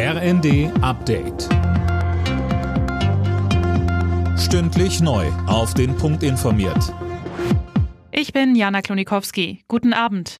RND Update. Stündlich neu. Auf den Punkt informiert. Ich bin Jana Klonikowski. Guten Abend.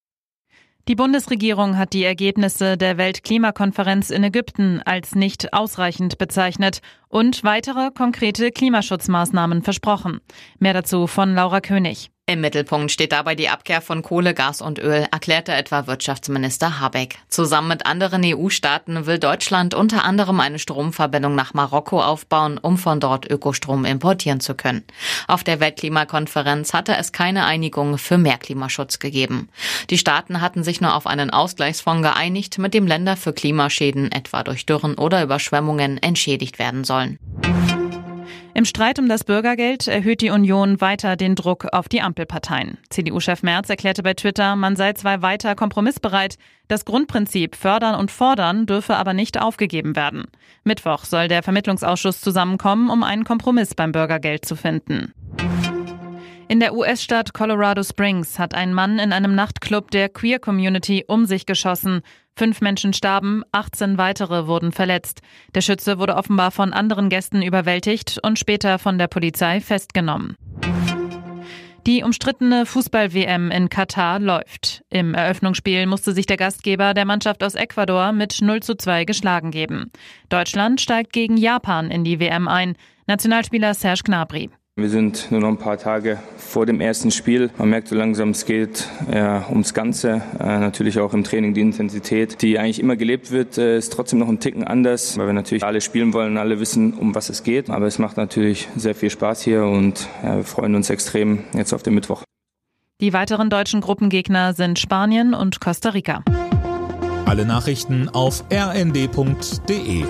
Die Bundesregierung hat die Ergebnisse der Weltklimakonferenz in Ägypten als nicht ausreichend bezeichnet und weitere konkrete Klimaschutzmaßnahmen versprochen. Mehr dazu von Laura König. Im Mittelpunkt steht dabei die Abkehr von Kohle, Gas und Öl, erklärte etwa Wirtschaftsminister Habeck. Zusammen mit anderen EU-Staaten will Deutschland unter anderem eine Stromverbindung nach Marokko aufbauen, um von dort Ökostrom importieren zu können. Auf der Weltklimakonferenz hatte es keine Einigung für mehr Klimaschutz gegeben. Die Staaten hatten sich nur auf einen Ausgleichsfonds geeinigt, mit dem Länder für Klimaschäden, etwa durch Dürren oder Überschwemmungen, entschädigt werden sollen. Im Streit um das Bürgergeld erhöht die Union weiter den Druck auf die Ampelparteien. CDU-Chef Merz erklärte bei Twitter, man sei zwar weiter kompromissbereit, das Grundprinzip fördern und fordern dürfe aber nicht aufgegeben werden. Mittwoch soll der Vermittlungsausschuss zusammenkommen, um einen Kompromiss beim Bürgergeld zu finden. In der US-Stadt Colorado Springs hat ein Mann in einem Nachtclub der Queer Community um sich geschossen. Fünf Menschen starben, 18 weitere wurden verletzt. Der Schütze wurde offenbar von anderen Gästen überwältigt und später von der Polizei festgenommen. Die umstrittene Fußball-WM in Katar läuft. Im Eröffnungsspiel musste sich der Gastgeber der Mannschaft aus Ecuador mit 0 zu 2 geschlagen geben. Deutschland steigt gegen Japan in die WM ein. Nationalspieler Serge Gnabry. Wir sind nur noch ein paar Tage vor dem ersten Spiel. Man merkt so langsam, es geht ja, ums Ganze. Äh, natürlich auch im Training die Intensität, die eigentlich immer gelebt wird, äh, ist trotzdem noch ein Ticken anders, weil wir natürlich alle spielen wollen, alle wissen, um was es geht. Aber es macht natürlich sehr viel Spaß hier und ja, wir freuen uns extrem jetzt auf den Mittwoch. Die weiteren deutschen Gruppengegner sind Spanien und Costa Rica. Alle Nachrichten auf rnd.de